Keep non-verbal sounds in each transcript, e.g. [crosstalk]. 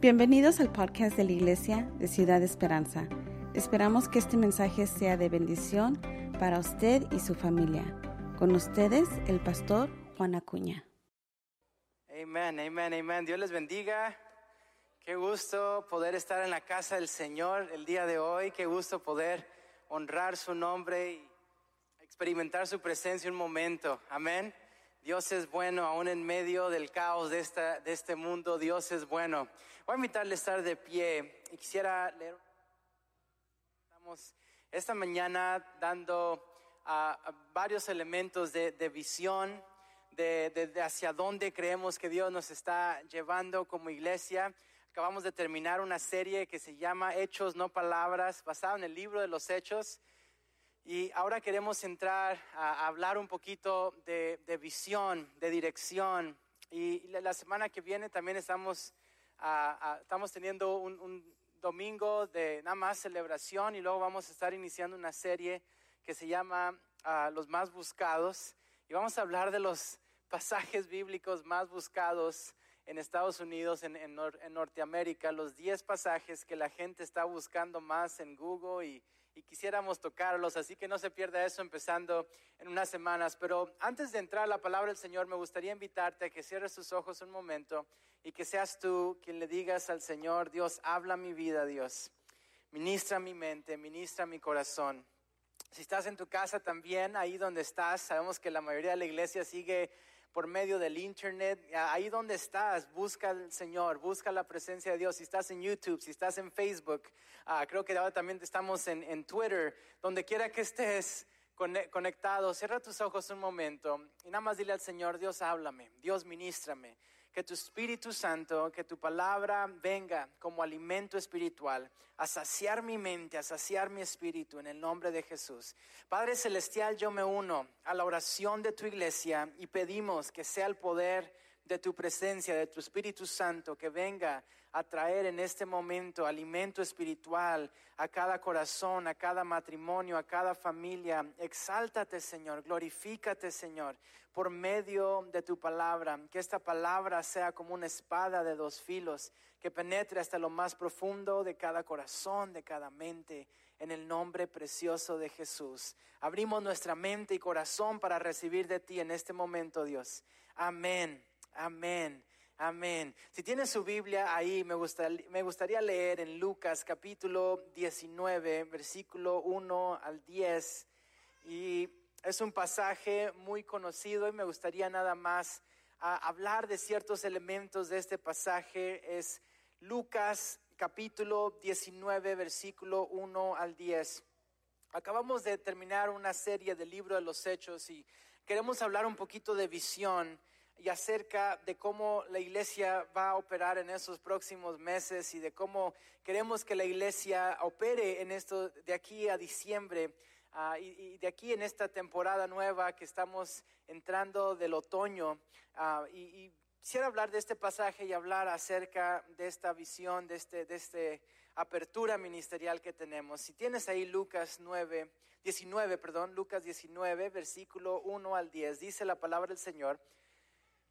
Bienvenidos al podcast de la Iglesia de Ciudad Esperanza. Esperamos que este mensaje sea de bendición para usted y su familia. Con ustedes, el pastor Juan Acuña. Amén, amén, amén. Dios les bendiga. Qué gusto poder estar en la casa del Señor el día de hoy. Qué gusto poder honrar su nombre y experimentar su presencia un momento. Amén. Dios es bueno, aún en medio del caos de, esta, de este mundo, Dios es bueno. Voy a invitarle a estar de pie y quisiera leer. Estamos esta mañana dando varios elementos de, de visión, de, de, hacia dónde creemos que Dios nos está llevando como iglesia. Acabamos de terminar una serie que se llama Hechos, no palabras, basada en el libro de los Hechos. Y ahora queremos entrar a hablar un poquito de, visión, de dirección. Y la semana que viene también estamos, estamos teniendo un, domingo de nada más celebración y luego vamos a estar iniciando una serie que se llama Los más buscados. Y vamos a hablar de los pasajes bíblicos más buscados en Estados Unidos, en, en Norteamérica, los 10 pasajes que la gente está buscando más en Google y y quisiéramos tocarlos, así que no se pierda eso empezando en unas semanas. Pero antes de entrar a la palabra del Señor, me gustaría invitarte a que cierres tus ojos un momento y que seas tú quien le digas al Señor, Dios, habla mi vida, Dios. Ministra mi mente, ministra mi corazón. Si estás en tu casa también, ahí donde estás, sabemos que la mayoría de la iglesia sigue por medio del internet, ahí donde estás, busca al Señor, busca la presencia de Dios. Si estás en YouTube, si estás en Facebook, ah, creo que ahora también estamos en, en Twitter, donde quiera que estés conectado, cierra tus ojos un momento y nada más dile al Señor, Dios háblame, Dios ministrame que tu Espíritu Santo, que tu palabra venga como alimento espiritual a saciar mi mente, a saciar mi espíritu en el nombre de Jesús. Padre Celestial, yo me uno a la oración de tu iglesia y pedimos que sea el poder de tu presencia, de tu Espíritu Santo, que venga a traer en este momento alimento espiritual a cada corazón, a cada matrimonio, a cada familia. Exáltate, Señor, glorifícate, Señor, por medio de tu palabra. Que esta palabra sea como una espada de dos filos, que penetre hasta lo más profundo de cada corazón, de cada mente. En el nombre precioso de Jesús. Abrimos nuestra mente y corazón para recibir de ti en este momento, Dios. Amén. Amén. Amén. Si tiene su Biblia ahí, me gustaría, me gustaría leer en Lucas capítulo 19, versículo 1 al 10. Y es un pasaje muy conocido y me gustaría nada más hablar de ciertos elementos de este pasaje. Es Lucas capítulo 19, versículo 1 al 10. Acabamos de terminar una serie del libro de los Hechos y queremos hablar un poquito de visión y acerca de cómo la iglesia va a operar en esos próximos meses y de cómo queremos que la iglesia opere en esto de aquí a diciembre uh, y, de aquí en esta temporada nueva que estamos entrando del otoño. Uh, y, y, quisiera hablar de este pasaje y hablar acerca de esta visión, de este, de este apertura ministerial que tenemos. Si tienes ahí Lucas 9, 19, perdón, Lucas 19, versículo 1 al 10, dice la palabra del Señor.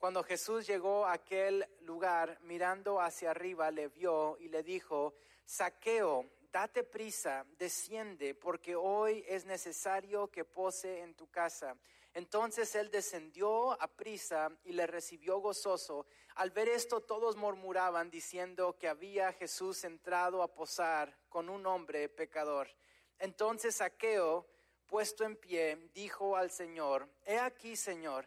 Cuando Jesús llegó a aquel lugar, mirando hacia arriba, le vio y le dijo, Saqueo, date prisa, desciende, porque hoy es necesario que pose en tu casa. Entonces él descendió a prisa y le recibió gozoso. Al ver esto todos murmuraban diciendo que había Jesús entrado a posar con un hombre pecador. Entonces Saqueo, puesto en pie, dijo al Señor, He aquí, Señor,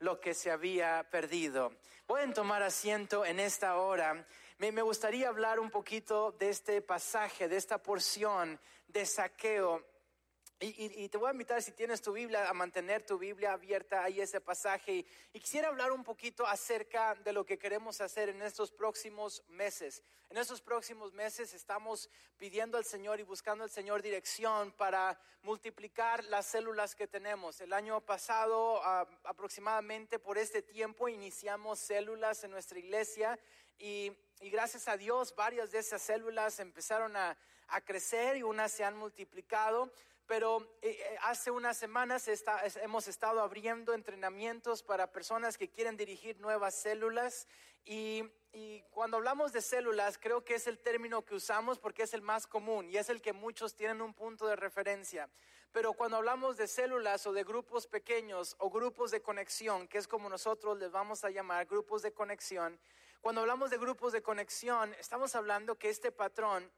lo que se había perdido. Pueden tomar asiento en esta hora. Me, me gustaría hablar un poquito de este pasaje, de esta porción de saqueo y, te voy a invitar, si tienes tu Biblia, a mantener tu Biblia abierta ahí ese pasaje. Y, quisiera hablar un poquito acerca de lo que queremos hacer en estos próximos meses. En estos próximos meses estamos pidiendo al Señor y buscando al Señor dirección para multiplicar las células que tenemos. El año pasado, aproximadamente por este tiempo, iniciamos células en nuestra iglesia y, gracias a Dios varias de esas células empezaron a, a crecer y unas se han multiplicado pero eh, eh, hace unas semanas hemos estado abriendo entrenamientos para personas que quieren dirigir nuevas células y, y, cuando hablamos de células creo que es el término que usamos porque es el más común y es el que muchos tienen un punto de referencia. Pero cuando hablamos de células o de grupos pequeños o grupos de conexión, que es como nosotros les vamos a llamar grupos de conexión, cuando hablamos de grupos de conexión estamos hablando que este patrón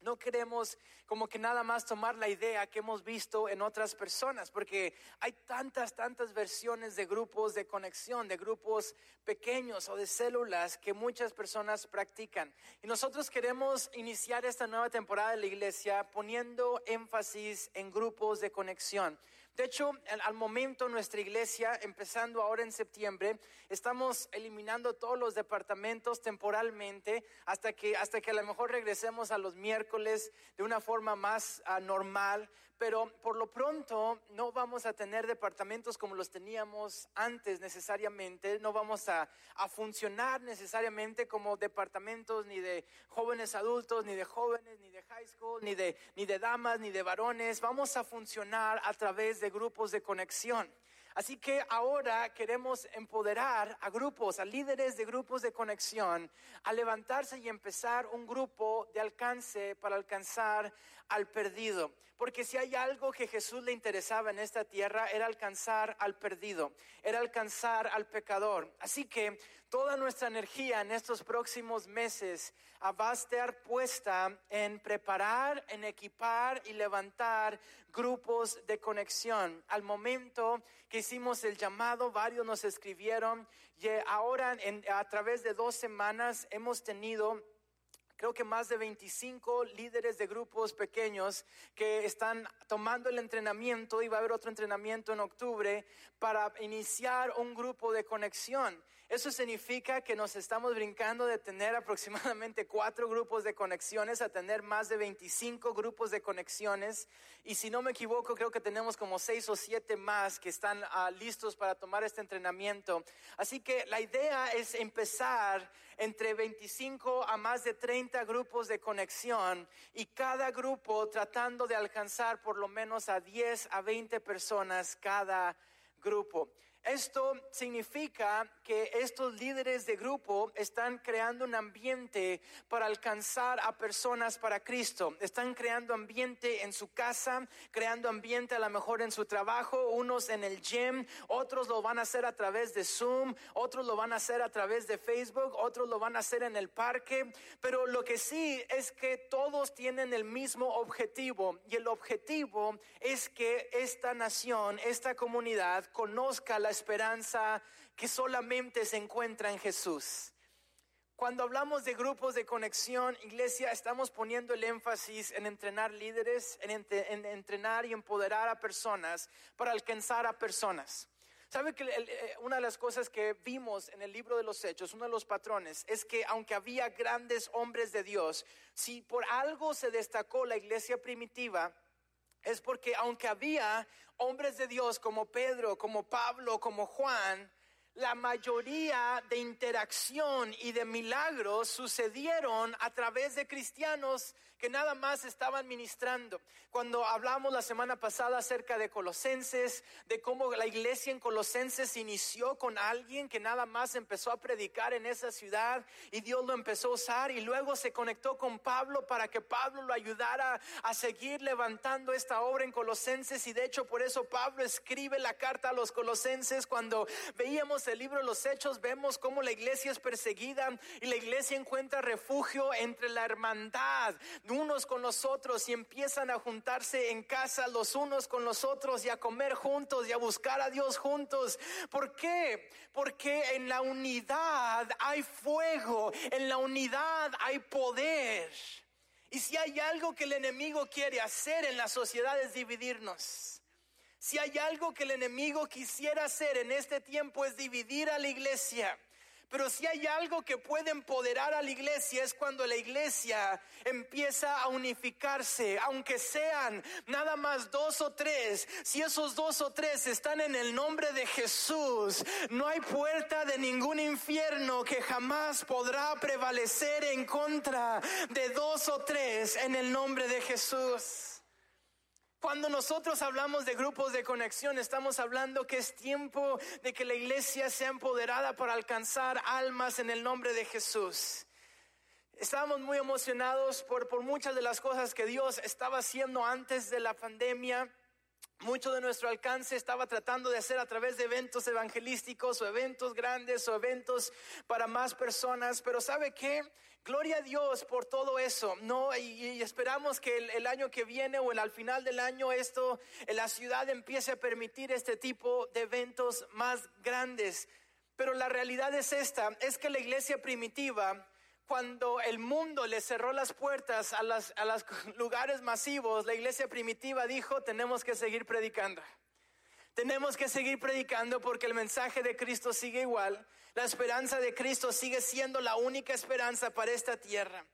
no queremos como que nada más tomar la idea que hemos visto en otras personas, porque hay tantas, tantas versiones de grupos de conexión, de grupos pequeños o de células que muchas personas practican. Y nosotros queremos iniciar esta nueva temporada de la iglesia poniendo énfasis en grupos de conexión. De hecho, al momento nuestra iglesia, empezando ahora en septiembre, estamos eliminando todos los departamentos temporalmente hasta que, hasta que a lo mejor regresemos a los miércoles de una forma más uh, normal pero por lo pronto no vamos a tener departamentos como los teníamos antes necesariamente, no vamos a, funcionar necesariamente como departamentos ni de jóvenes adultos, ni de jóvenes, ni de high school, ni de, ni de damas, ni de varones, vamos a funcionar a través de grupos de conexión. Así que ahora queremos empoderar a grupos, a líderes de grupos de conexión, a levantarse y empezar un grupo de alcance para alcanzar al perdido. Porque si hay algo que Jesús le interesaba en esta tierra era alcanzar al perdido, era alcanzar al pecador. Así que toda nuestra energía en estos próximos meses va a estar puesta en preparar, en equipar y levantar grupos de conexión. Al momento que hicimos el llamado, varios nos escribieron y ahora a través de dos semanas hemos tenido creo que más de 25 líderes de grupos pequeños que están tomando el entrenamiento y va a haber otro entrenamiento en octubre para iniciar un grupo de conexión. Eso significa que nos estamos brincando de tener aproximadamente cuatro grupos de conexiones a tener más de 25 grupos de conexiones. Y si no me equivoco, creo que tenemos como seis o siete más que están ah, listos para tomar este entrenamiento. Así que la idea es empezar entre 25 a más de 30 grupos de conexión y cada grupo tratando de alcanzar por lo menos a 10 a 20 personas cada grupo. Esto significa que estos líderes de grupo están creando un ambiente para alcanzar a personas para Cristo. Están creando ambiente en su casa, creando ambiente a lo mejor en su trabajo, unos en el gym, otros lo van a hacer a través de Zoom, otros lo van a hacer a través de Facebook, otros lo van a hacer en el parque. Pero lo que sí es que todos tienen el mismo objetivo y el objetivo es que esta nación, esta comunidad conozca la esperanza que solamente se encuentra en Jesús. Cuando hablamos de grupos de conexión, iglesia, estamos poniendo el énfasis en entrenar líderes, en, entrenar y empoderar a personas para alcanzar a personas. ¿Sabe que eh, una de las cosas que vimos en el libro de los Hechos, uno de los patrones, es que aunque había grandes hombres de Dios, si por algo se destacó la iglesia primitiva, es porque aunque había hombres de Dios como Pedro, como Pablo, como Juan, la mayoría de interacción y de milagros sucedieron a través de cristianos que nada más estaban ministrando. Cuando hablamos la semana pasada acerca de Colosenses, de cómo la iglesia en Colosenses inició con alguien que nada más empezó a predicar en esa ciudad y Dios lo empezó a usar y luego se conectó con Pablo para que Pablo lo ayudara a seguir levantando esta obra en Colosenses y de hecho por eso Pablo escribe la carta a los Colosenses cuando veíamos el libro de los Hechos, vemos cómo la iglesia es perseguida y la iglesia encuentra refugio entre la hermandad unos con los otros y empiezan a juntarse en casa los unos con los otros y a comer juntos y a buscar a Dios juntos. ¿Por qué? Porque en la unidad hay fuego, en la unidad hay poder. Y si hay algo que el enemigo quiere hacer en la sociedad es dividirnos. Si hay algo que el enemigo quisiera hacer en este tiempo es dividir a la iglesia. Pero si hay algo que puede empoderar a la iglesia es cuando la iglesia empieza a unificarse, aunque sean nada más dos o tres. Si esos dos o tres están en el nombre de Jesús, no hay puerta de ningún infierno que jamás podrá prevalecer en contra de dos o tres en el nombre de Jesús. Cuando nosotros hablamos de grupos de conexión, estamos hablando que es tiempo de que la iglesia sea empoderada para alcanzar almas en el nombre de Jesús. Estábamos muy emocionados por, por muchas de las cosas que Dios estaba haciendo antes de la pandemia. Mucho de nuestro alcance estaba tratando de hacer a través de eventos evangelísticos o eventos grandes o eventos para más personas, pero ¿sabe qué? Gloria a Dios por todo eso, ¿no? Y, esperamos que el, año que viene o el, al final del año esto, la ciudad empiece a permitir este tipo de eventos más grandes. Pero la realidad es esta, es que la iglesia primitiva, cuando el mundo le cerró las puertas a, las, a los [laughs] lugares masivos, la iglesia primitiva dijo, tenemos que seguir predicando. Tenemos que seguir predicando porque el mensaje de Cristo sigue igual. La esperanza de Cristo sigue siendo la única esperanza para esta tierra.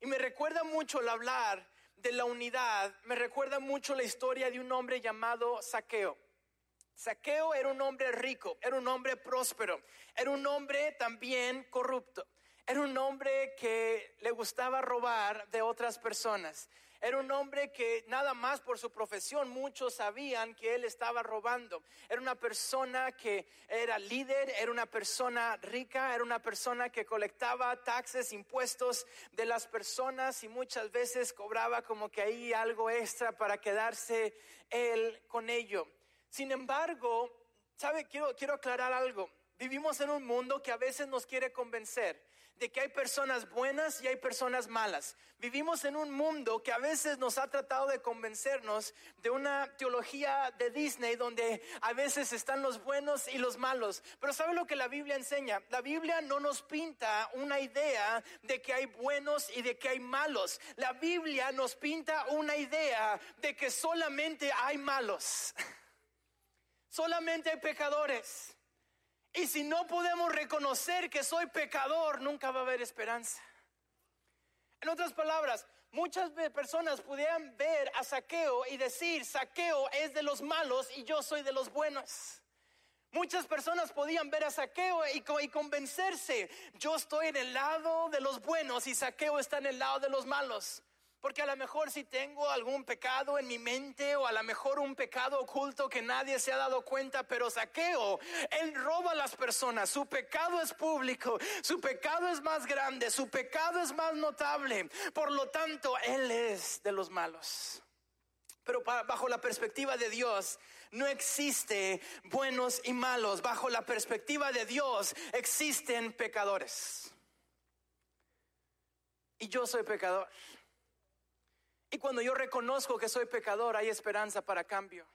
Y me recuerda mucho el hablar de la unidad, me recuerda mucho la historia de un hombre llamado Saqueo. Saqueo era un hombre rico, era un hombre próspero, era un hombre también corrupto, era un hombre que le gustaba robar de otras personas. Era un hombre que nada más por su profesión muchos sabían que él estaba robando. Era una persona que era líder, era una persona rica, era una persona que colectaba taxes, impuestos de las personas y muchas veces cobraba como que ahí algo extra para quedarse él con ello. Sin embargo, ¿sabe? Quiero, quiero aclarar algo. Vivimos en un mundo que a veces nos quiere convencer de que hay personas buenas y hay personas malas. Vivimos en un mundo que a veces nos ha tratado de convencernos de una teología de Disney donde a veces están los buenos y los malos. Pero ¿sabe lo que la Biblia enseña? La Biblia no nos pinta una idea de que hay buenos y de que hay malos. La Biblia nos pinta una idea de que solamente hay malos. [laughs] Solamente hay pecadores. Y si no podemos reconocer que soy pecador, nunca va a haber esperanza. En otras palabras, muchas personas pudieran ver a Saqueo y decir, Saqueo es de los malos y yo soy de los buenos. Muchas personas podían ver a Saqueo y, y, convencerse, yo estoy en el lado de los buenos y Saqueo está en el lado de los malos. Porque a lo mejor si tengo algún pecado en mi mente o a lo mejor un pecado oculto que nadie se ha dado cuenta, pero saqueo, él roba a las personas, su pecado es público, su pecado es más grande, su pecado es más notable, por lo tanto, él es de los malos. Pero bajo la perspectiva de Dios no existe buenos y malos, bajo la perspectiva de Dios existen pecadores. Y yo soy pecador. Y cuando yo reconozco que soy pecador, hay esperanza para cambio.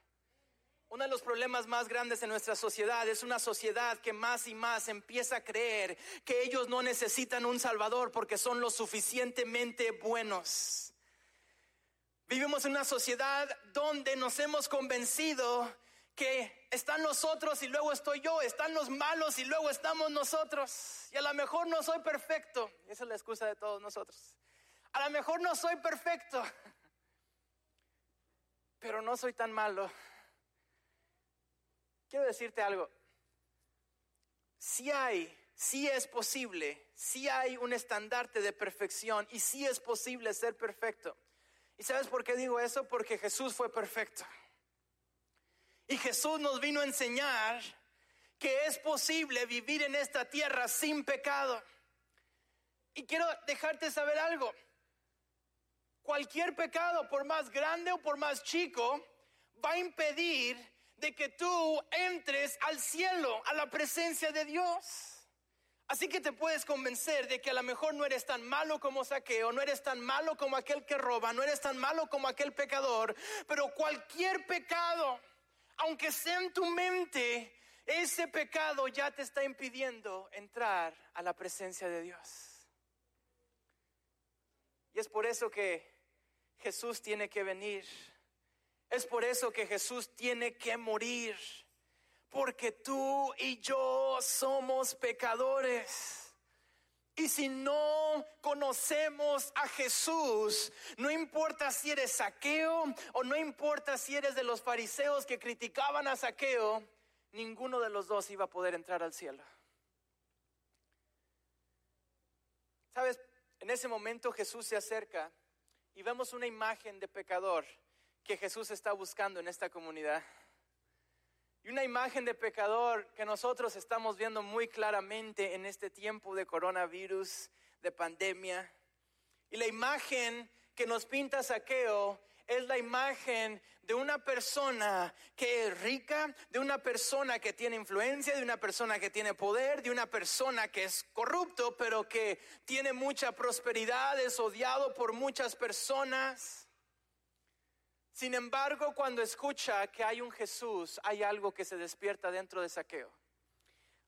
Uno de los problemas más grandes en nuestra sociedad es una sociedad que más y más empieza a creer que ellos no necesitan un Salvador porque son lo suficientemente buenos. Vivimos en una sociedad donde nos hemos convencido que están nosotros y luego estoy yo, están los malos y luego estamos nosotros. Y a lo mejor no soy perfecto. Esa es la excusa de todos nosotros. A lo mejor no soy perfecto, pero no soy tan malo. Quiero decirte algo. Si hay, si es posible, si hay un estandarte de perfección y si es posible ser perfecto. ¿Y sabes por qué digo eso? Porque Jesús fue perfecto. Y Jesús nos vino a enseñar que es posible vivir en esta tierra sin pecado. Y quiero dejarte saber algo cualquier pecado, por más grande o por más chico, va a impedir de que tú entres al cielo, a la presencia de Dios. Así que te puedes convencer de que a lo mejor no eres tan malo como saqueo, no eres tan malo como aquel que roba, no eres tan malo como aquel pecador, pero cualquier pecado, aunque sea en tu mente, ese pecado ya te está impidiendo entrar a la presencia de Dios. Y es por eso que Jesús tiene que venir. Es por eso que Jesús tiene que morir porque tú y yo somos pecadores. Y si no conocemos a Jesús, no importa si eres saqueo o no importa si eres de los fariseos que criticaban a saqueo, ninguno de los dos iba a poder entrar al cielo. Sabes, en ese momento Jesús se acerca y vemos una imagen de pecador que Jesús está buscando en esta comunidad. Y una imagen de pecador que nosotros estamos viendo muy claramente en este tiempo de coronavirus, de pandemia. Y la imagen que nos pinta Saqueo es la imagen de una persona que es rica, de una persona que tiene influencia, de una persona que tiene poder, de una persona que es corrupto, pero que tiene mucha prosperidad, es odiado por muchas personas. Sin embargo, cuando escucha que hay un Jesús, hay algo que se despierta dentro de Saqueo.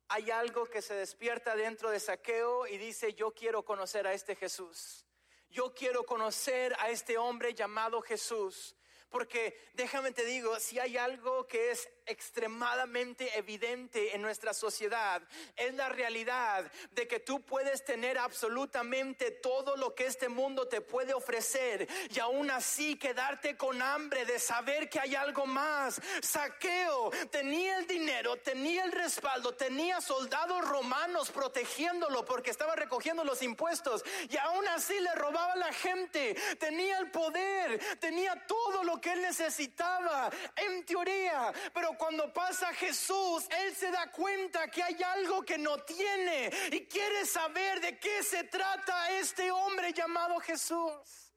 Hay algo que se despierta dentro de Saqueo y dice, yo quiero conocer a este Jesús. Yo quiero conocer a este hombre llamado Jesús. Porque déjame te digo, si hay algo que es extremadamente evidente en nuestra sociedad es la realidad de que tú puedes tener absolutamente todo lo que este mundo te puede ofrecer y aún así quedarte con hambre de saber que hay algo más. Saqueo tenía el dinero, tenía el respaldo, tenía soldados romanos protegiéndolo porque estaba recogiendo los impuestos y aún así le robaba a la gente. Tenía el poder, tenía todo lo que él necesitaba en teoría, pero cuando pasa Jesús, Él se da cuenta que hay algo que no tiene y quiere saber de qué se trata este hombre llamado Jesús.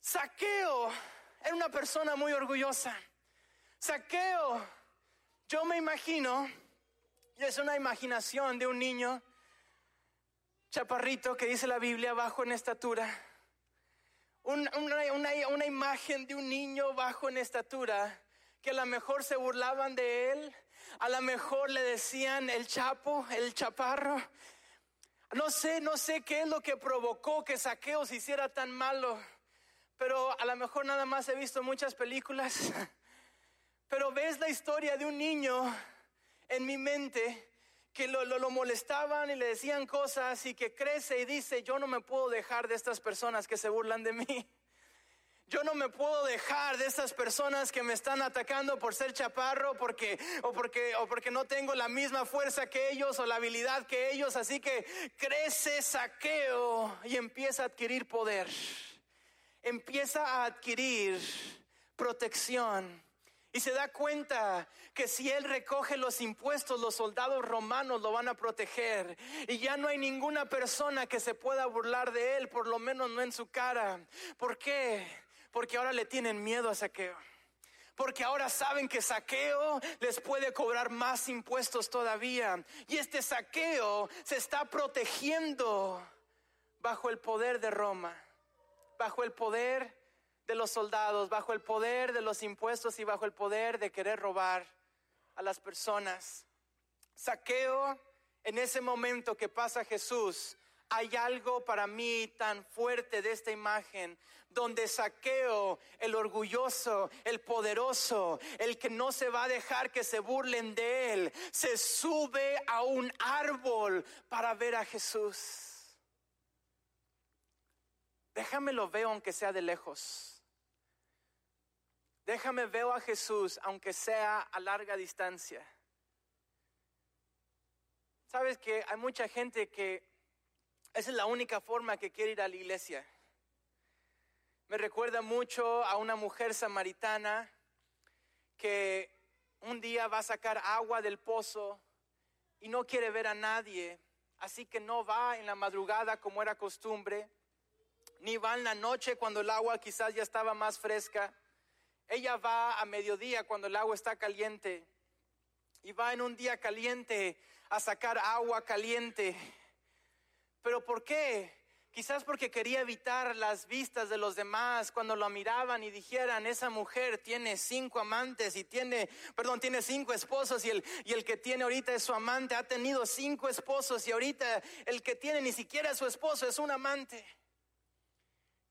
Saqueo era una persona muy orgullosa. Saqueo, yo me imagino, y es una imaginación de un niño chaparrito que dice la Biblia bajo en estatura. Una, una, imagen de un niño bajo en estatura que a lo mejor se burlaban de él, a lo mejor le decían el chapo, el chaparro. No sé, no sé qué es lo que provocó que Saqueo se hiciera tan malo, pero a lo mejor nada más he visto muchas películas. [laughs] Pero ves la historia de un niño en mi mente que lo, lo, molestaban y le decían cosas y que crece y dice, yo no me puedo dejar de estas personas que se burlan de mí. Yo no me puedo dejar de estas personas que me están atacando por ser chaparro, porque, o, porque, o porque no tengo la misma fuerza que ellos o la habilidad que ellos. Así que crece saqueo y empieza a adquirir poder. Empieza a adquirir protección. Y se da cuenta que si él recoge los impuestos, los soldados romanos lo van a proteger. Y ya no hay ninguna persona que se pueda burlar de él, por lo menos no en su cara. ¿Por qué? Porque ahora le tienen miedo a saqueo. Porque ahora saben que saqueo les puede cobrar más impuestos todavía. Y este saqueo se está protegiendo bajo el poder de Roma, bajo el poder de los soldados, bajo el poder de los impuestos y bajo el poder de querer robar a las personas. Saqueo, en ese momento que pasa Jesús, hay algo para mí tan fuerte de esta imagen, donde saqueo el orgulloso, el poderoso, el que no se va a dejar que se burlen de él, se sube a un árbol para ver a Jesús. Déjame lo veo aunque sea de lejos. Déjame veo a Jesús aunque sea a larga distancia. Sabes que hay mucha gente que esa es la única forma que quiere ir a la iglesia. Me recuerda mucho a una mujer samaritana que un día va a sacar agua del pozo y no quiere ver a nadie, así que no va en la madrugada como era costumbre, ni va en la noche cuando el agua quizás ya estaba más fresca. ella va a mediodía cuando el agua está caliente y va en un día caliente a sacar agua caliente. ¿Pero por qué? Quizás porque quería evitar las vistas de los demás cuando lo miraban y dijeran, esa mujer tiene cinco amantes y tiene, perdón, tiene cinco esposos y el, y el que tiene ahorita es su amante, ha tenido cinco esposos y ahorita el que tiene ni siquiera es su esposo, es un amante.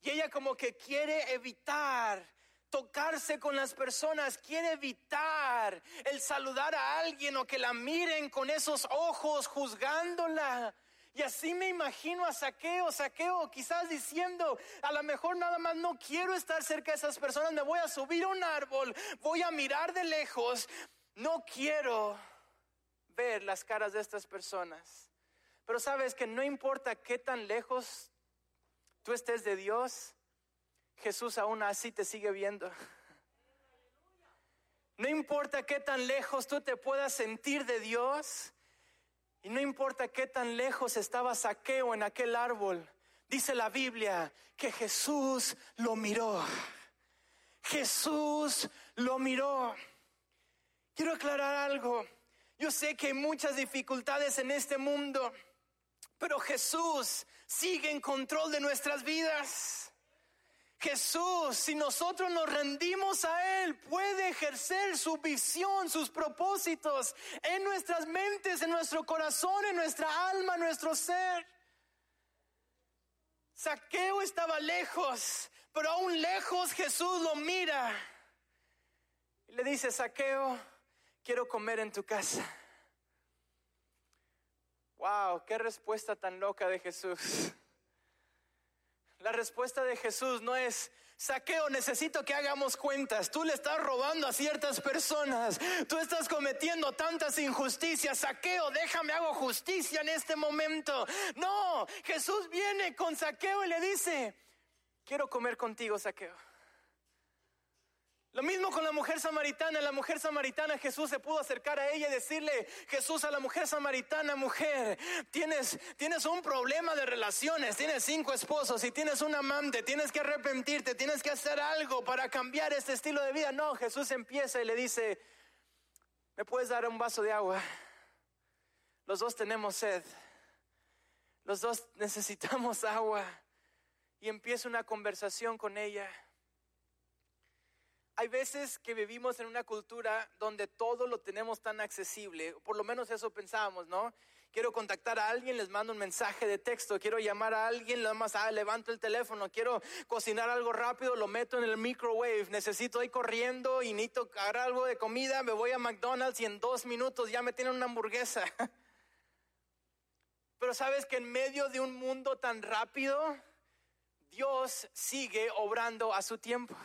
Y ella como que quiere evitar tocarse con las personas, quiere evitar el saludar a alguien o que la miren con esos ojos juzgándola. Y así me imagino a Saqueo, Saqueo quizás diciendo, a lo mejor nada más no quiero estar cerca de esas personas, me voy a subir a un árbol, voy a mirar de lejos, no quiero ver las caras de estas personas. Pero sabes que no importa qué tan lejos tú estés de Dios, Jesús aún así te sigue viendo. No importa qué tan lejos tú te puedas sentir de Dios, y no importa qué tan lejos estaba Saqueo en aquel árbol, dice la Biblia que Jesús lo miró. Jesús lo miró. Quiero aclarar algo. Yo sé que hay muchas dificultades en este mundo, pero Jesús sigue en control de nuestras vidas. Jesús, si nosotros nos rendimos a Él, puede ejercer su visión, sus propósitos en nuestras mentes, en nuestro corazón, en nuestra alma, en nuestro ser. Saqueo estaba lejos, pero aún lejos Jesús lo mira y le dice, Saqueo, quiero comer en tu casa. Wow, qué respuesta tan loca de Jesús. La respuesta de Jesús no es, saqueo, necesito que hagamos cuentas. Tú le estás robando a ciertas personas. Tú estás cometiendo tantas injusticias. Saqueo, déjame hago justicia en este momento. No, Jesús viene con saqueo y le dice, quiero comer contigo, saqueo. Lo mismo con la mujer samaritana. La mujer samaritana, Jesús se pudo acercar a ella y decirle, Jesús a la mujer samaritana, mujer, tienes, tienes un problema de relaciones, tienes cinco esposos y tienes un amante, tienes que arrepentirte, tienes que hacer algo para cambiar este estilo de vida. No, Jesús empieza y le dice, ¿me puedes dar un vaso de agua? Los dos tenemos sed. Los dos necesitamos agua. Y empieza una conversación con ella. Hay veces que vivimos en una cultura donde todo lo tenemos tan accesible, por lo menos eso pensábamos, ¿no? Quiero contactar a alguien, les mando un mensaje de texto, quiero llamar a alguien, nada más, ah, levanto el teléfono, quiero cocinar algo rápido, lo meto en el microwave, necesito ir corriendo y necesito agarrar algo de comida, me voy a McDonald's y en dos minutos ya me tienen una hamburguesa. [laughs] Pero sabes que en medio de un mundo tan rápido, Dios sigue obrando a su tiempo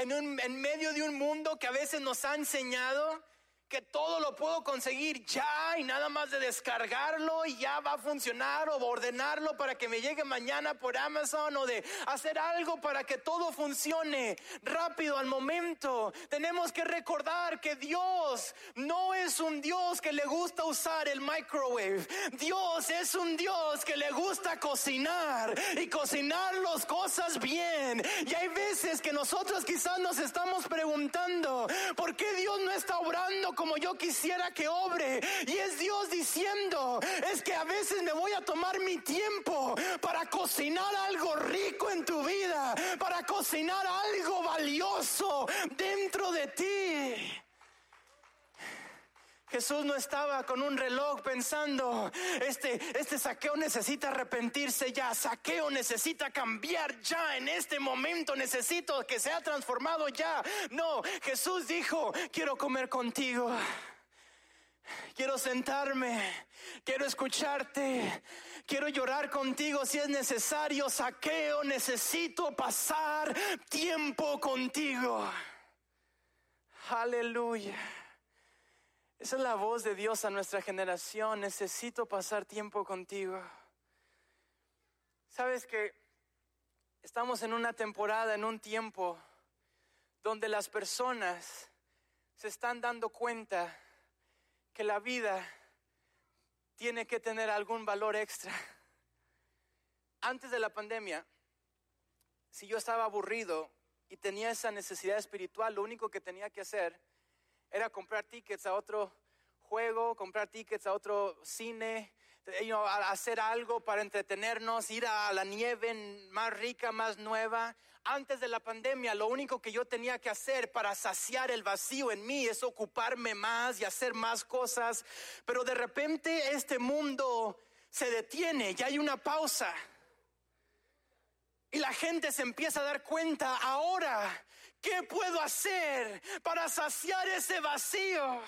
en, medio de un mundo que a veces nos ha enseñado que todo lo puedo conseguir ya y nada más de descargarlo y ya va a funcionar o ordenarlo para que me llegue mañana por Amazon o de hacer algo para que todo funcione rápido al momento. Tenemos que recordar que Dios no es un Dios que le gusta usar el microwave. Dios es un Dios que le gusta cocinar y cocinar las cosas bien. Y hay veces que nosotros quizás nos estamos preguntando, ¿por qué Dios no está obrando como yo quisiera que obre. Y es Dios diciendo, es que a veces me voy a tomar mi tiempo para cocinar algo rico en tu vida, para cocinar algo valioso dentro de ti. Jesús no estaba con un reloj pensando, este, este saqueo necesita arrepentirse ya, saqueo necesita cambiar ya, en este momento necesito que sea transformado ya. No, Jesús dijo, quiero comer contigo. Quiero sentarme, quiero escucharte, quiero llorar contigo si es necesario, saqueo, necesito pasar tiempo contigo. Aleluya. Esa es la voz de Dios a nuestra generación. Necesito pasar tiempo contigo. Sabes que estamos en una temporada, en un tiempo donde las personas se están dando cuenta que la vida tiene que tener algún valor extra. Antes de la pandemia, si yo estaba aburrido, y tenía esa necesidad espiritual, lo único que tenía que hacer era comprar tickets a otro juego, comprar tickets a otro cine, hacer algo para entretenernos, ir a la nieve más rica, más nueva. Antes de la pandemia, lo único que yo tenía que hacer para saciar el vacío en mí es ocuparme más y hacer más cosas. Pero de repente este mundo se detiene y hay una pausa. Y la gente se empieza a dar cuenta, ahora, ¿qué puedo hacer para saciar ese vacío?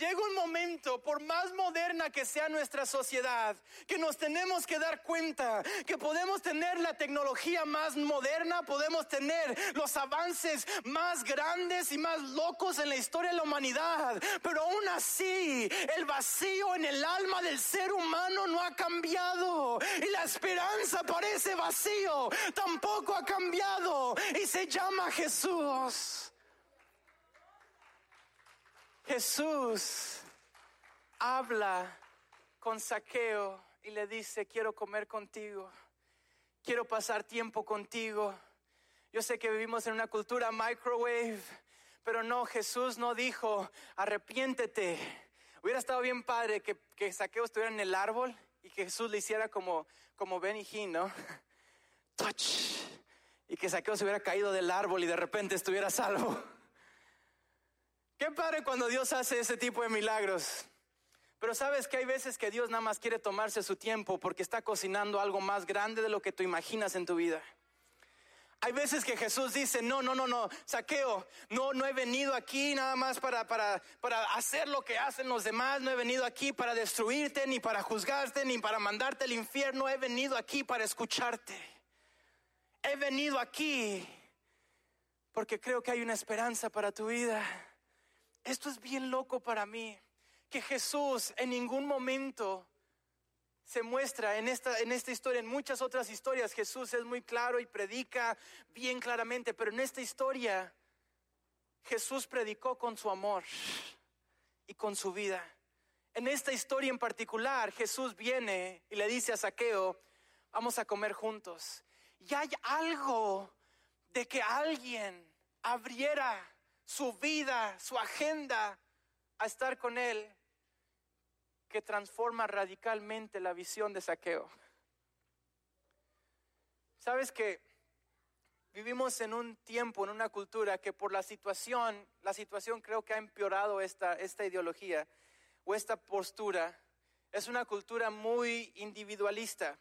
Llega un momento, por más moderna que sea nuestra sociedad, que nos tenemos que dar cuenta que podemos tener la tecnología más moderna, podemos tener los avances más grandes y más locos en la historia de la humanidad, pero aún así el vacío en el alma del ser humano no ha cambiado. Y la esperanza para ese vacío tampoco ha cambiado. Y se llama Jesús. Jesús habla con Saqueo y le dice, quiero comer contigo, quiero pasar tiempo contigo. Yo sé que vivimos en una cultura microwave, pero no, Jesús no dijo, arrepiéntete. Hubiera estado bien padre que, que Saqueo estuviera en el árbol y que Jesús le hiciera como, como Benny Hinn, ¿no? [laughs] Touch. Y que Saqueo se hubiera caído del árbol y de repente estuviera salvo. Qué padre cuando Dios hace ese tipo de milagros. Pero sabes que hay veces que Dios nada más quiere tomarse su tiempo porque está cocinando algo más grande de lo que tú imaginas en tu vida. Hay veces que Jesús dice, no, no, no, no, saqueo, no, no he venido aquí nada más para, para, para hacer lo que hacen los demás, no he venido aquí para destruirte, ni para juzgarte, ni para mandarte al infierno, he venido aquí para escucharte. He venido aquí porque creo que hay una esperanza para tu vida. Esto es bien loco para mí, que Jesús en ningún momento se muestra en esta, en esta historia, en muchas otras historias, Jesús es muy claro y predica bien claramente, pero en esta historia Jesús predicó con su amor y con su vida. En esta historia en particular, Jesús viene y le dice a Saqueo, vamos a comer juntos. Y hay algo de que alguien abriera su vida, su agenda a estar con Él, que transforma radicalmente la visión de saqueo. Sabes que vivimos en un tiempo, en una cultura que por la situación, la situación creo que ha empeorado esta, esta ideología o esta postura. Es una cultura muy individualista,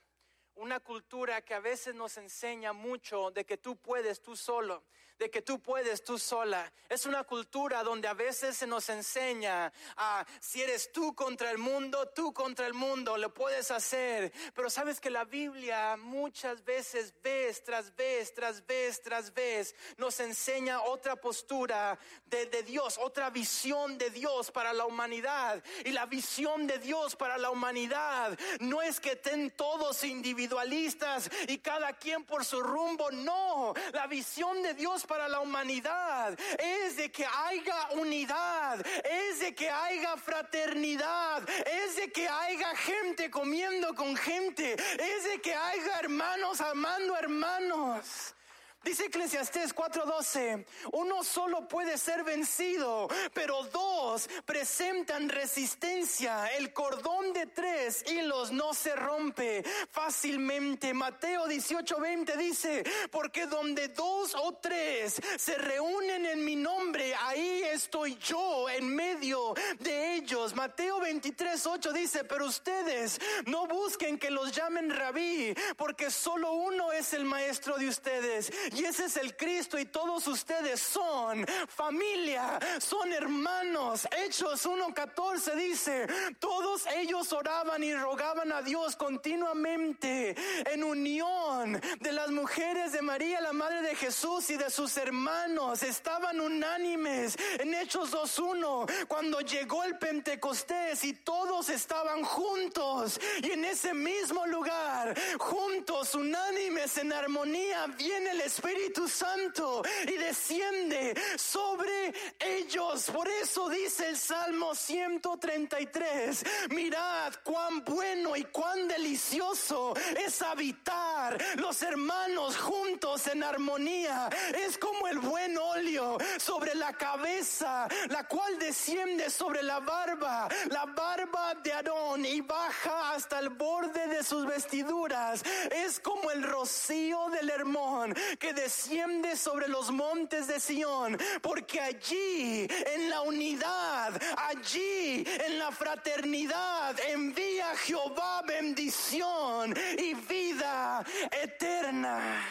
una cultura que a veces nos enseña mucho de que tú puedes tú solo, de que tú puedes tú sola. Es una cultura donde a veces se nos enseña a si eres tú contra el mundo, tú contra el mundo, lo puedes hacer. Pero sabes que la Biblia muchas veces, vez tras vez, tras vez, tras vez, nos enseña otra postura de, Dios, otra visión de Dios para la humanidad. Y la visión de Dios para la humanidad no es que estén todos individualistas y cada quien por su rumbo, no. La visión de Dios para la humanidad, es de que haya unidad, es de que haya fraternidad, es de que haya gente comiendo con gente, es de que haya hermanos amando hermanos. Dice Eclesiastés 4:12, uno solo puede ser vencido, pero dos presentan resistencia. El cordón de tres hilos no se rompe fácilmente. Mateo 18:20 dice, porque donde dos o tres se reúnen en mi nombre, ahí estoy yo en medio de ellos. Mateo 23:8 dice, pero ustedes no busquen que los llamen rabí, porque solo uno es el maestro de ustedes y ese es el Cristo y todos ustedes son familia, son hermanos. Hechos 1.14 dice, todos ellos oraban y rogaban a Dios continuamente en unión de las mujeres de María, la madre de Jesús y de sus hermanos. Estaban unánimes en Hechos 2.1 cuando llegó el Pentecostés y todos estaban juntos y en ese mismo lugar, juntos, unánimes, en armonía, viene el Espíritu Espíritu Santo y desciende sobre ellos. Por eso dice el Salmo 133, mirad cuán bueno y cuán delicioso es habitar los hermanos juntos en armonía. Es como el buen óleo sobre la cabeza, la cual desciende sobre la barba, la barba de Aarón y baja hasta el borde de sus vestiduras. Es como el rocío del Hermón que desciende sobre los montes de Sión, porque allí en la unidad, allí en la fraternidad envía Jehová bendición y vida eterna.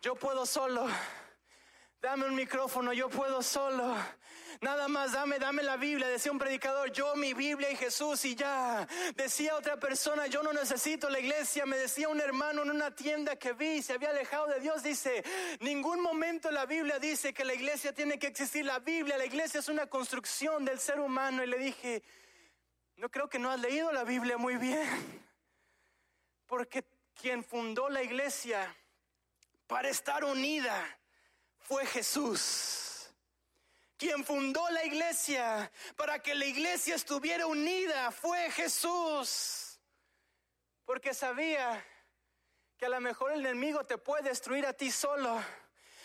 Yo puedo solo. Dame un micrófono, yo puedo solo. Nada más dame, dame la Biblia. Decía un predicador, yo mi Biblia y Jesús y ya. Decía otra persona, yo no necesito la iglesia. Me decía un hermano en una tienda que vi, se había alejado de Dios. Dice, ningún momento la Biblia dice que la iglesia tiene que existir. La Biblia, la iglesia es una construcción del ser humano. Y le dije, no creo que no has leído la Biblia muy bien. Porque quien fundó la iglesia para estar unida fue Jesús. Quien fundó la iglesia para que la iglesia estuviera unida fue Jesús. Porque sabía que a lo mejor el enemigo te puede destruir a ti solo.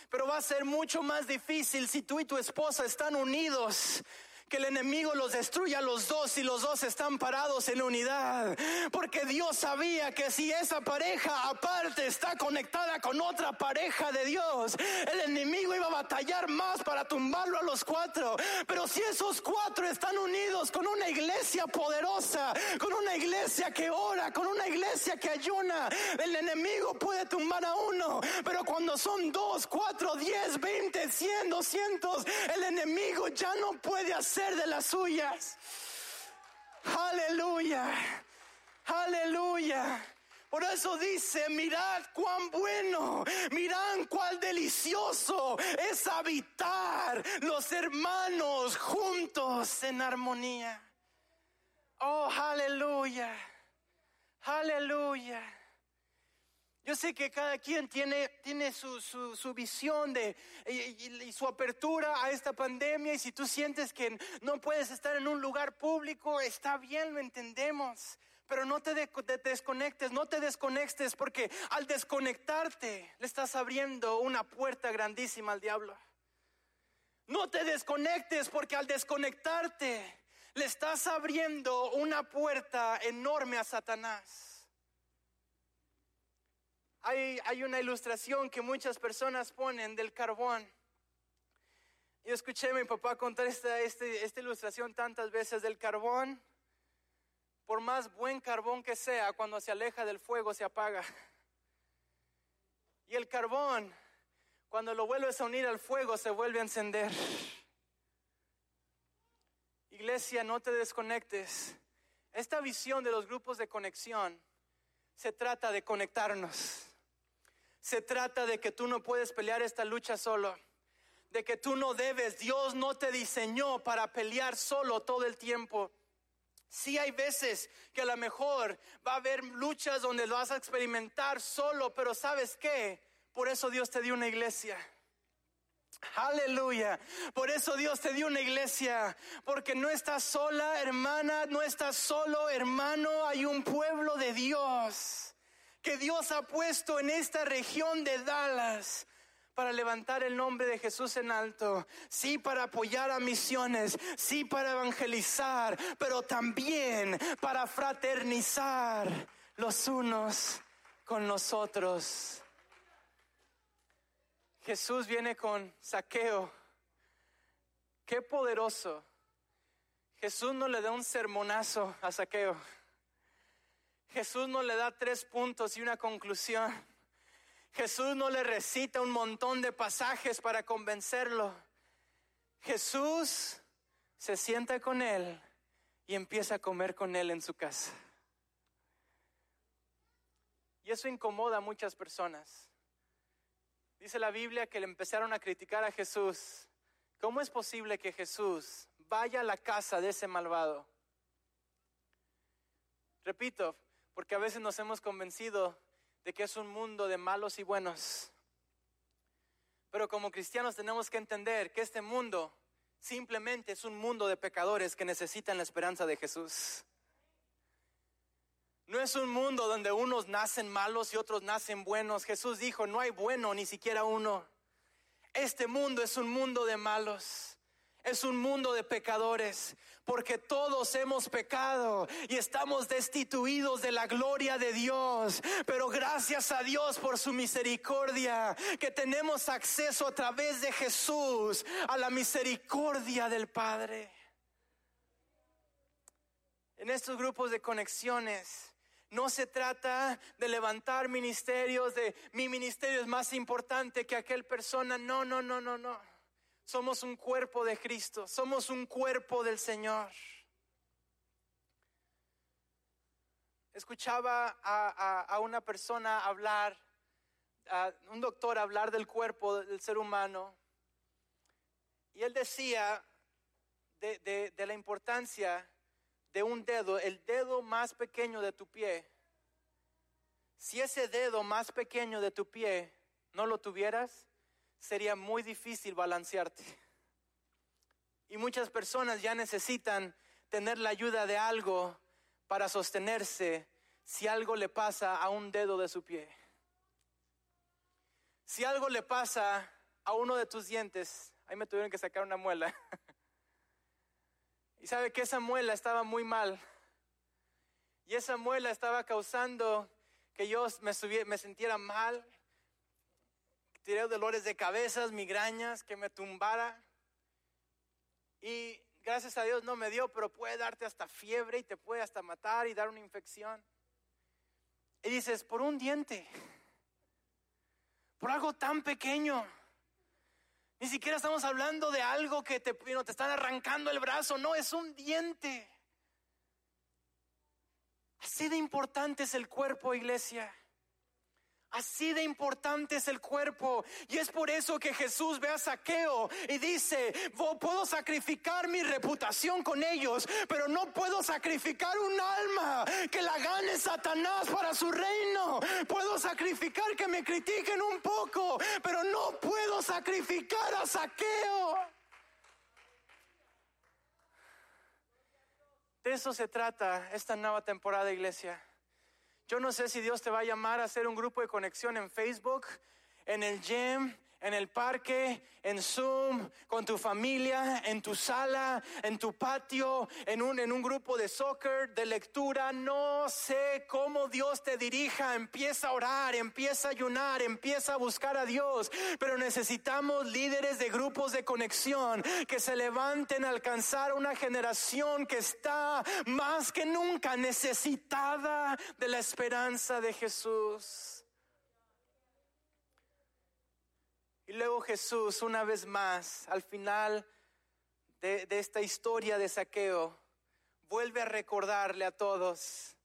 Pero va a ser mucho más difícil si tú y tu esposa están unidos que el enemigo los destruya a los dos y los dos están parados en unidad. Porque Dios sabía que si esa pareja aparte está conectada con otra pareja de Dios, el enemigo iba a batallar más para tumbarlo a los cuatro. Pero si esos cuatro están unidos con una iglesia poderosa, con una iglesia que ora, con una iglesia que ayuna, el enemigo puede tumbar a uno. Pero cuando son dos, cuatro, diez, veinte, cien, doscientos, el enemigo ya no puede hacer de las suyas. Aleluya, aleluya. Por eso dice, mirad cuán bueno, mirad cuán delicioso es habitar los hermanos juntos en armonía. Oh, aleluya, aleluya. Yo sé que cada quien tiene, tiene su, su, visión de, y, su apertura a esta pandemia y si tú sientes que no puedes estar en un lugar público, está bien, lo entendemos. Pero no te, te desconectes, no te desconectes porque al desconectarte le estás abriendo una puerta grandísima al diablo. No te desconectes porque al desconectarte le estás abriendo una puerta enorme a Satanás. Hay, una ilustración que muchas personas ponen del carbón. Yo escuché a mi papá contar esta, este, esta ilustración tantas veces del carbón. Por más buen carbón que sea, cuando se aleja del fuego se apaga. Y el carbón, cuando lo vuelves a unir al fuego, se vuelve a encender. Iglesia, no te desconectes. Esta visión de los grupos de conexión se trata de conectarnos. Se trata de que tú no puedes pelear esta lucha solo. De que tú no debes. Dios no te diseñó para pelear solo todo el tiempo. Sí hay veces que a lo mejor va a haber luchas donde lo vas a experimentar solo, pero ¿sabes qué? Por eso Dios te dio una iglesia. Aleluya. Por eso Dios te dio una iglesia. Porque no estás sola, hermana, no estás solo, hermano. Hay un pueblo de Dios que Dios ha puesto en esta región de Dallas para levantar el nombre de Jesús en alto, sí para apoyar a misiones, sí para evangelizar, pero también para fraternizar los unos con los otros. Jesús viene con saqueo. Qué poderoso. Jesús no le da un sermonazo a saqueo. Jesús no le da tres puntos y una conclusión. Jesús no le recita un montón de pasajes para convencerlo. Jesús se sienta con él y empieza a comer con él en su casa. Y eso incomoda a muchas personas. Dice la Biblia que le empezaron a criticar a Jesús. ¿Cómo es posible que Jesús vaya a la casa de ese malvado? Repito, porque a veces nos hemos convencido de que es un mundo de malos y buenos. Pero como cristianos tenemos que entender que este mundo simplemente es un mundo de pecadores que necesitan la esperanza de Jesús. No es un mundo donde unos nacen malos y otros nacen buenos. Jesús dijo, no hay bueno ni siquiera uno. Este mundo es un mundo de malos. Es un mundo de pecadores, porque todos hemos pecado y estamos destituidos de la gloria de Dios. Pero gracias a Dios por su misericordia, que tenemos acceso a través de Jesús a la misericordia del Padre. En estos grupos de conexiones, no se trata de levantar ministerios, de mi ministerio es más importante que aquel persona. No, no, no, no, no. Somos un cuerpo de Cristo, somos un cuerpo del Señor. Escuchaba a, una persona hablar, a un doctor hablar del cuerpo del ser humano, y él decía de, de la importancia de un dedo, el dedo más pequeño de tu pie. Si ese dedo más pequeño de tu pie no lo tuvieras, sería muy difícil balancearte. Y muchas personas ya necesitan tener la ayuda de algo para sostenerse si algo le pasa a un dedo de su pie. Si algo le pasa a uno de tus dientes, ahí me tuvieron que sacar una muela. [laughs] y sabe que esa muela estaba muy mal. Y esa muela estaba causando que yo me, me sintiera mal, tiré dolores de cabezas, migrañas, que me tumbara. Y gracias a Dios no me dio, pero puede darte hasta fiebre y te puede hasta matar y dar una infección. Y dices, por un diente, por algo tan pequeño. Ni siquiera estamos hablando de algo que te, te están arrancando el brazo, no, es un diente. Así de importante es el cuerpo, iglesia. Así de importante es el cuerpo. Y es por eso que Jesús ve a Saqueo y dice, puedo sacrificar mi reputación con ellos, pero no puedo sacrificar un alma que la gane Satanás para su reino. Puedo sacrificar que me critiquen un poco, pero no puedo sacrificar a Saqueo. De eso se trata esta nueva temporada, iglesia yo no sé si Dios te va a llamar a hacer un grupo de conexión en Facebook, en el gym, en el parque, en Zoom, con tu familia, en tu sala, en tu patio, en un, en un grupo de soccer, de lectura. No sé cómo Dios te dirija. Empieza a orar, empieza a ayunar, empieza a buscar a Dios. Pero necesitamos líderes de grupos de conexión que se levanten a alcanzar una generación que está más que nunca necesitada de la esperanza de Jesús. Y luego Jesús, una vez más, al final de, esta historia de saqueo, vuelve a recordarle a todos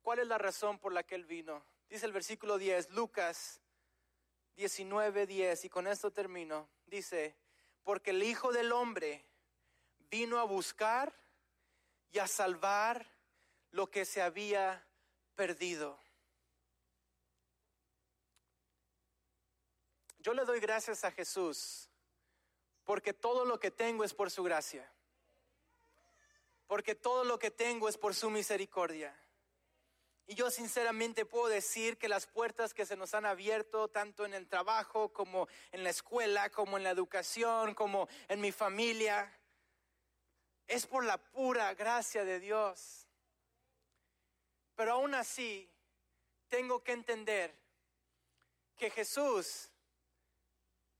cuál es la razón por la que él vino. Dice el versículo 10, Lucas 19, 10, y con esto termino. Dice, porque el Hijo del Hombre vino a buscar y a salvar lo que se había perdido. Yo le doy gracias a Jesús porque todo lo que tengo es por su gracia. Porque todo lo que tengo es por su misericordia. Y yo sinceramente puedo decir que las puertas que se nos han abierto, tanto en el trabajo como en la escuela, como en la educación, como en mi familia, es por la pura gracia de Dios. Pero aún así, tengo que entender que Jesús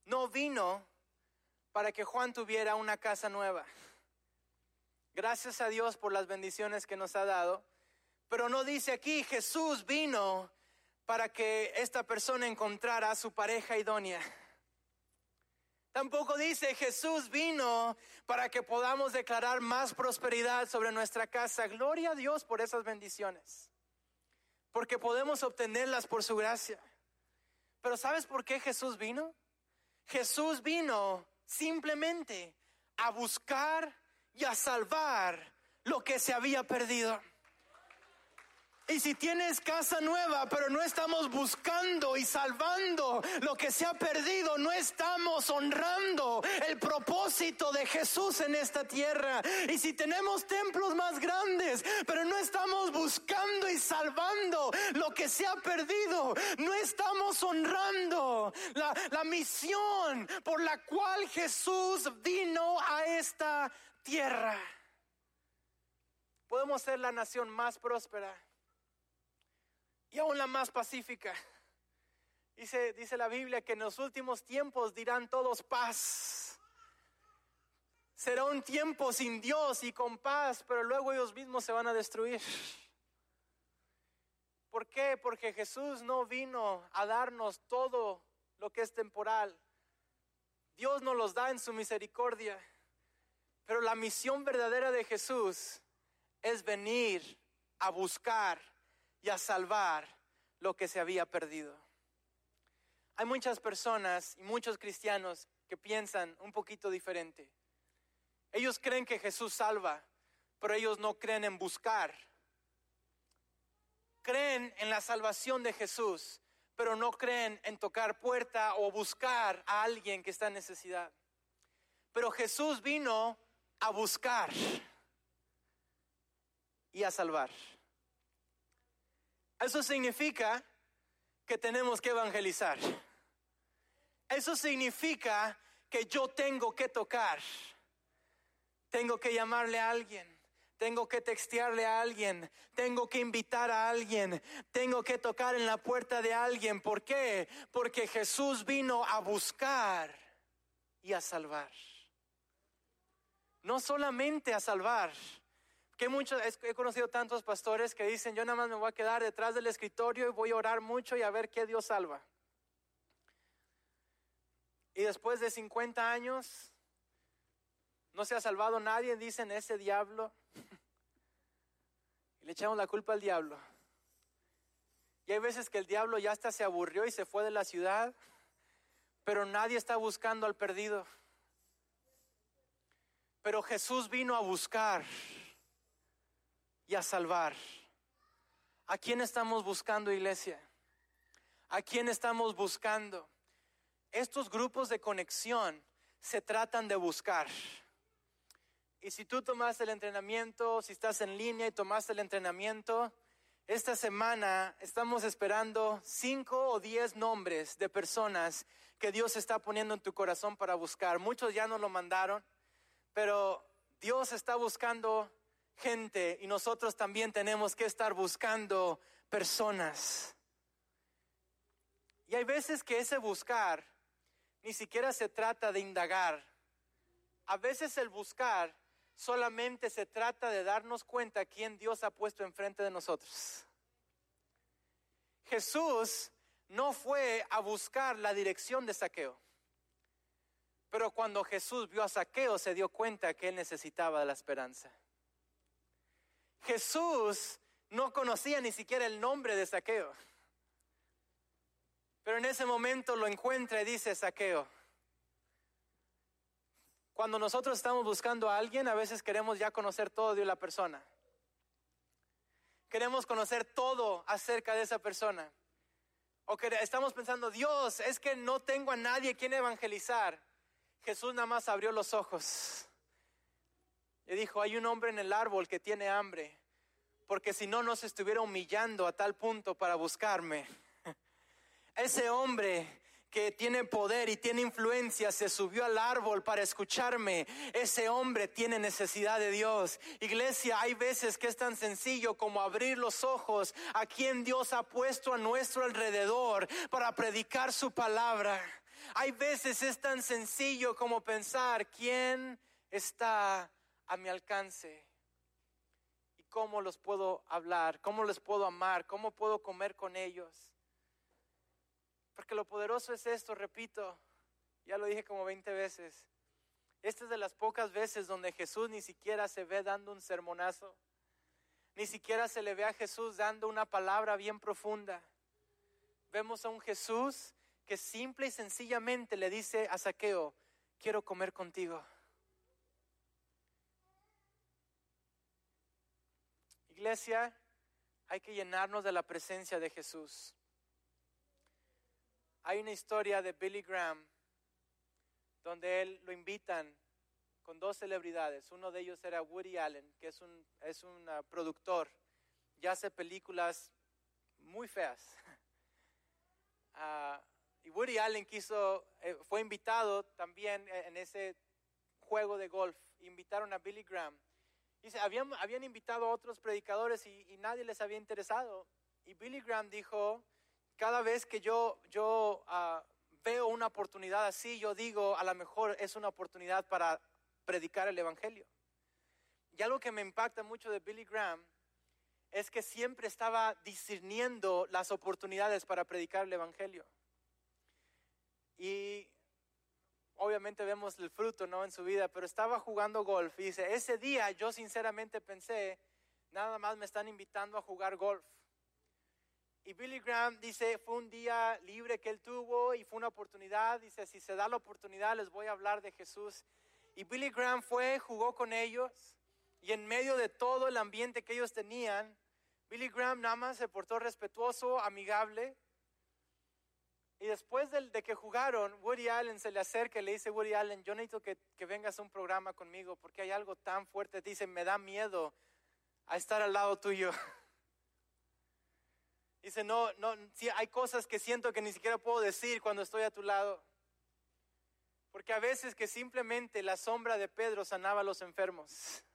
no vino para que Juan tuviera una casa nueva. Gracias a Dios por las bendiciones que nos ha dado. Pero no dice aquí, Jesús vino para que esta persona encontrara a su pareja idónea. Tampoco dice Jesús vino para que podamos declarar más prosperidad sobre nuestra casa. Gloria a Dios por esas bendiciones. Porque podemos obtenerlas por su gracia. Pero ¿sabes por qué Jesús vino? Jesús vino simplemente a buscar y a salvar lo que se había perdido. Y si tienes casa nueva, pero no estamos buscando y salvando lo que se ha perdido, no estamos honrando el propósito de Jesús en esta tierra. Y si tenemos templos más grandes, pero no estamos buscando y salvando lo que se ha perdido, no estamos honrando la, la misión por la cual Jesús vino a esta tierra. Podemos ser la nación más próspera y aún la más pacífica. Dice, dice la Biblia que en los últimos tiempos dirán todos paz. Será un tiempo sin Dios y con paz, pero luego ellos mismos se van a destruir. ¿Por qué? Porque Jesús no vino a darnos todo lo que es temporal. Dios nos los da en su misericordia. Pero la misión verdadera de Jesús es venir a buscar y a salvar lo que se había perdido. Hay muchas personas y muchos cristianos que piensan un poquito diferente. Ellos creen que Jesús salva, pero ellos no creen en buscar. Creen en la salvación de Jesús, pero no creen en tocar puerta o buscar a alguien que está en necesidad. Pero Jesús vino a buscar y a salvar. Eso significa que tenemos que evangelizar. Eso significa que yo tengo que tocar. Tengo que llamarle a alguien. Tengo que textearle a alguien. Tengo que invitar a alguien. Tengo que tocar en la puerta de alguien. ¿Por qué? Porque Jesús vino a buscar y a salvar. No solamente a salvar muchos, he conocido tantos pastores que dicen, yo nada más me voy a quedar detrás del escritorio y voy a orar mucho y a ver qué Dios salva. Y después de 50 años, no se ha salvado nadie, dicen ese diablo. Y le echamos la culpa al diablo. Y hay veces que el diablo ya hasta se aburrió y se fue de la ciudad, pero nadie está buscando al perdido. Pero Jesús vino a buscar y a salvar. ¿A quién estamos buscando, iglesia? ¿A quién estamos buscando? Estos grupos de conexión se tratan de buscar. Y si tú tomaste el entrenamiento, si estás en línea y tomaste el entrenamiento, esta semana estamos esperando cinco o diez nombres de personas que Dios está poniendo en tu corazón para buscar. Muchos ya nos lo mandaron, pero Dios está buscando gente y nosotros también tenemos que estar buscando personas. Y hay veces que ese buscar ni siquiera se trata de indagar. A veces el buscar solamente se trata de darnos cuenta quién Dios ha puesto enfrente de nosotros. Jesús no fue a buscar la dirección de saqueo. Pero cuando Jesús vio a saqueo se dio cuenta que él necesitaba la esperanza. Jesús no conocía ni siquiera el nombre de Saqueo. Pero en ese momento lo encuentra y dice, Saqueo. Cuando nosotros estamos buscando a alguien, a veces queremos ya conocer todo de la persona. Queremos conocer todo acerca de esa persona. O que estamos pensando, Dios, es que no tengo a nadie quien evangelizar. Jesús nada más abrió los ojos y dijo, hay un hombre en el árbol que tiene hambre, porque si no, no se estuviera humillando a tal punto para buscarme. [laughs] Ese hombre que tiene poder y tiene influencia se subió al árbol para escucharme. Ese hombre tiene necesidad de Dios. Iglesia, hay veces que es tan sencillo como abrir los ojos a quien Dios ha puesto a nuestro alrededor para predicar su palabra. Hay veces es tan sencillo como pensar quién está a mi alcance y cómo los puedo hablar, cómo les puedo amar, cómo puedo comer con ellos. Porque lo poderoso es esto, repito, ya lo dije como 20 veces. Esta es de las pocas veces donde Jesús ni siquiera se ve dando un sermonazo, ni siquiera se le ve a Jesús dando una palabra bien profunda. Vemos a un Jesús que simple y sencillamente le dice a Saqueo, quiero comer contigo. Iglesia, Hay que llenarnos de la presencia de Jesús. Hay una historia de Billy Graham donde él lo invitan con dos celebridades. Uno de ellos era Woody Allen, que es un, es un ah, productor y hace películas muy feas. [laughs] Ah, y Woody Allen quiso, eh, fue invitado también en ese juego de golf. Invitaron a Billy Graham. Y habían, habían invitado a otros predicadores y, nadie les había interesado. Y Billy Graham dijo, cada vez que yo, yo ah, veo una oportunidad así, yo digo, a lo mejor es una oportunidad para predicar el Evangelio. Y algo que me impacta mucho de Billy Graham es que siempre estaba discerniendo las oportunidades para predicar el Evangelio. Y obviamente vemos el fruto, ¿no? En su vida, pero estaba jugando golf y dice, ese día yo sinceramente pensé, nada más me están invitando a jugar golf. Y Billy Graham dice, fue un día libre que él tuvo y fue una oportunidad. Dice, si se da la oportunidad, les voy a hablar de Jesús. Y Billy Graham fue, jugó con ellos. Y en medio de todo el ambiente que ellos tenían, Billy Graham nada más se portó respetuoso, amigable. Y después de, que jugaron, Woody Allen se le acerca y le dice, Woody Allen, yo necesito que, que vengas a un programa conmigo porque hay algo tan fuerte. Dice, me da miedo a estar al lado tuyo. [laughs] Dice, no, no, sí, hay cosas que siento que ni siquiera puedo decir cuando estoy a tu lado. Porque a veces que simplemente la sombra de Pedro sanaba a los enfermos. [laughs]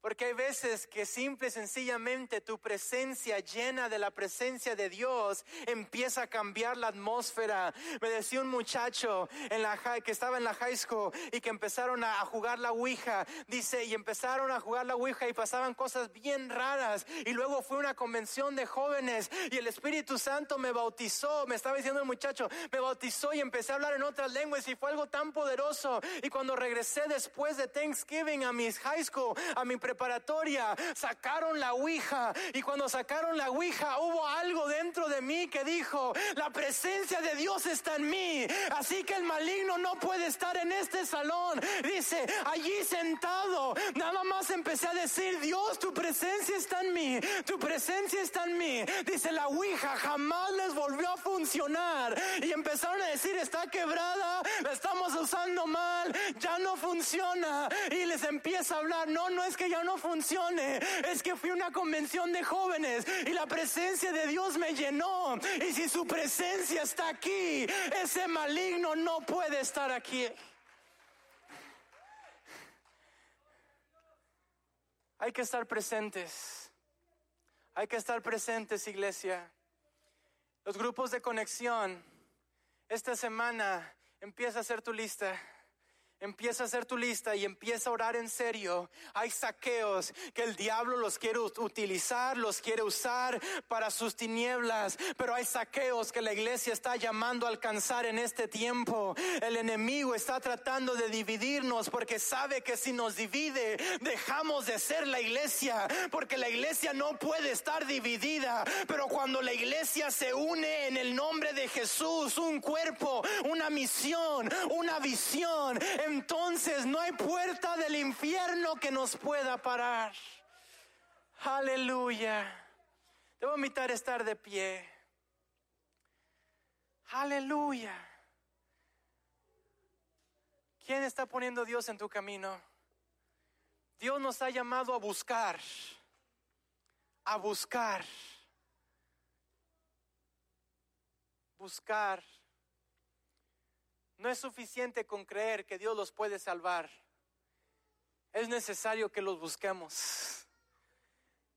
Porque hay veces que simple y sencillamente tu presencia llena de la presencia de Dios empieza a cambiar la atmósfera. Me decía un muchacho en la que estaba en la high school y que empezaron a, jugar la Ouija. Dice, y empezaron a jugar la Ouija y pasaban cosas bien raras. Y luego fue una convención de jóvenes y el Espíritu Santo me bautizó. Me estaba diciendo el muchacho, me bautizó y empecé a hablar en otras lenguas y fue algo tan poderoso. Y cuando regresé después de Thanksgiving a mis high school, a mi preparatoria, sacaron la Ouija y cuando sacaron la Ouija hubo algo dentro de mí que dijo, la presencia de Dios está en mí, así que el maligno no puede estar en este salón. Dice, allí sentado, nada más empecé a decir, Dios, tu presencia está en mí, tu presencia está en mí. Dice, la Ouija jamás les volvió a funcionar y empezaron a decir, está quebrada, la estamos usando mal, ya no funciona y les empieza a hablar, no, no es que ya no funcione. Es que fui a una convención de jóvenes y la presencia de Dios me llenó. Y si su presencia está aquí, ese maligno no puede estar aquí. Hay que estar presentes. Hay que estar presentes, iglesia. Los grupos de conexión. Esta semana empieza a hacer tu lista. Empieza a hacer tu lista y empieza a orar en serio. Hay saqueos que el diablo los quiere utilizar, los quiere usar para sus tinieblas, pero hay saqueos que la iglesia está llamando a alcanzar en este tiempo. El enemigo está tratando de dividirnos porque sabe que si nos divide dejamos de ser la iglesia, porque la iglesia no puede estar dividida, pero cuando la iglesia se une en el nombre de Jesús, un cuerpo, una misión, una visión, entonces no hay puerta del infierno que nos pueda parar. Aleluya. Debo invitar a estar de pie. Aleluya. ¿Quién está poniendo Dios en tu camino? Dios nos ha llamado a buscar, a buscar, buscar no es suficiente con creer que Dios los puede salvar. Es necesario que los busquemos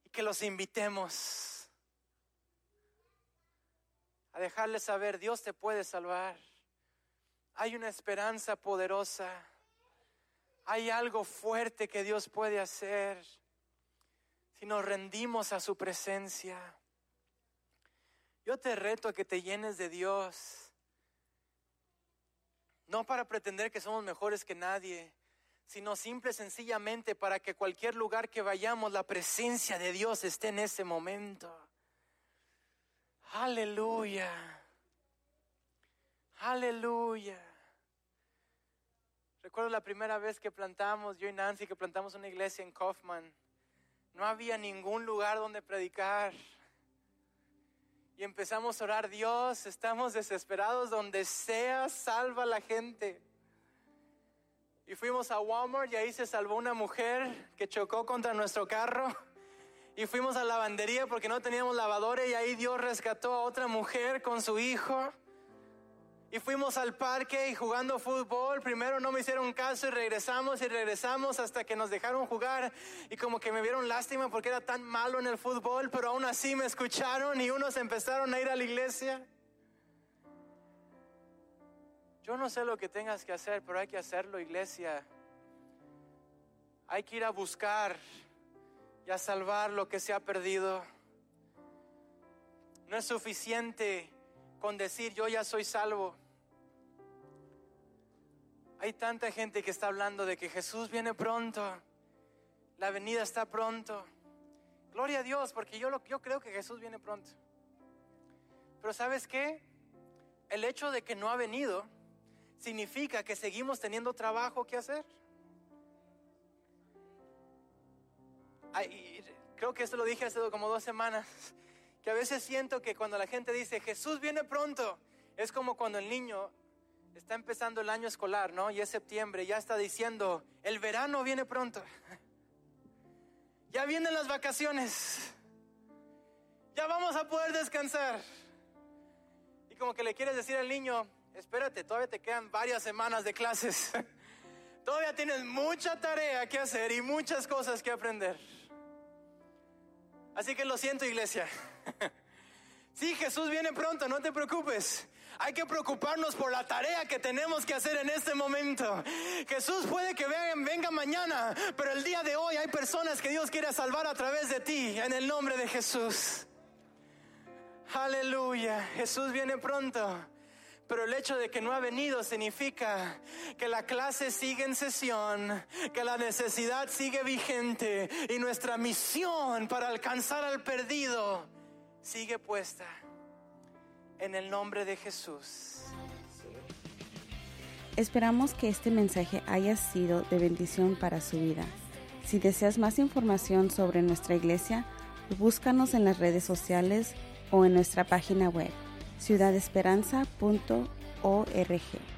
y que los invitemos a dejarles saber, Dios te puede salvar. Hay una esperanza poderosa. Hay algo fuerte que Dios puede hacer si nos rendimos a su presencia. Yo te reto a que te llenes de Dios no para pretender que somos mejores que nadie, sino simple y sencillamente para que cualquier lugar que vayamos la presencia de Dios esté en ese momento. Aleluya. Aleluya. Recuerdo la primera vez que plantamos, yo y Nancy, que plantamos una iglesia en Kaufman. No había ningún lugar donde predicar. Y empezamos a orar, Dios, estamos desesperados, donde sea, salva a la gente. Y fuimos a Walmart y ahí se salvó una mujer que chocó contra nuestro carro. Y fuimos a la lavandería porque no teníamos lavadora y ahí Dios rescató a otra mujer con su hijo. Y fuimos al parque y jugando fútbol. Primero no me hicieron caso y regresamos y regresamos hasta que nos dejaron jugar. Y como que me vieron lástima porque era tan malo en el fútbol, pero aún así me escucharon y unos empezaron a ir a la iglesia. Yo no sé lo que tengas que hacer, pero hay que hacerlo, iglesia. Hay que ir a buscar y a salvar lo que se ha perdido. No es suficiente con decir yo ya soy salvo. Hay tanta gente que está hablando de que Jesús viene pronto, la venida está pronto. Gloria a Dios, porque yo, lo, yo creo que Jesús viene pronto. Pero ¿sabes qué? El hecho de que no ha venido significa que seguimos teniendo trabajo que hacer. creo que esto lo dije hace como dos semanas, que a veces siento que cuando la gente dice Jesús viene pronto, es como cuando el niño está empezando el año escolar, ¿no? Y es septiembre, ya está diciendo, el verano viene pronto. Ya vienen las vacaciones. Ya vamos a poder descansar. Y como que le quieres decir al niño, espérate, todavía te quedan varias semanas de clases. [laughs] todavía tienes mucha tarea que hacer y muchas cosas que aprender. Así que lo siento, iglesia. [laughs] sí, Jesús viene pronto, no te preocupes. Hay que preocuparnos por la tarea que tenemos que hacer en este momento. Jesús puede que venga mañana, pero el día de hoy hay personas que Dios quiere salvar a través de ti, en el nombre de Jesús. Aleluya, Jesús viene pronto. Pero el hecho de que no ha venido significa que la clase sigue en sesión, que la necesidad sigue vigente y nuestra misión para alcanzar al perdido sigue puesta en el nombre de Jesús. Esperamos que este mensaje haya sido de bendición para su vida. Si deseas más información sobre nuestra iglesia, búscanos en las redes sociales o en nuestra página web ciudadesperanza.org.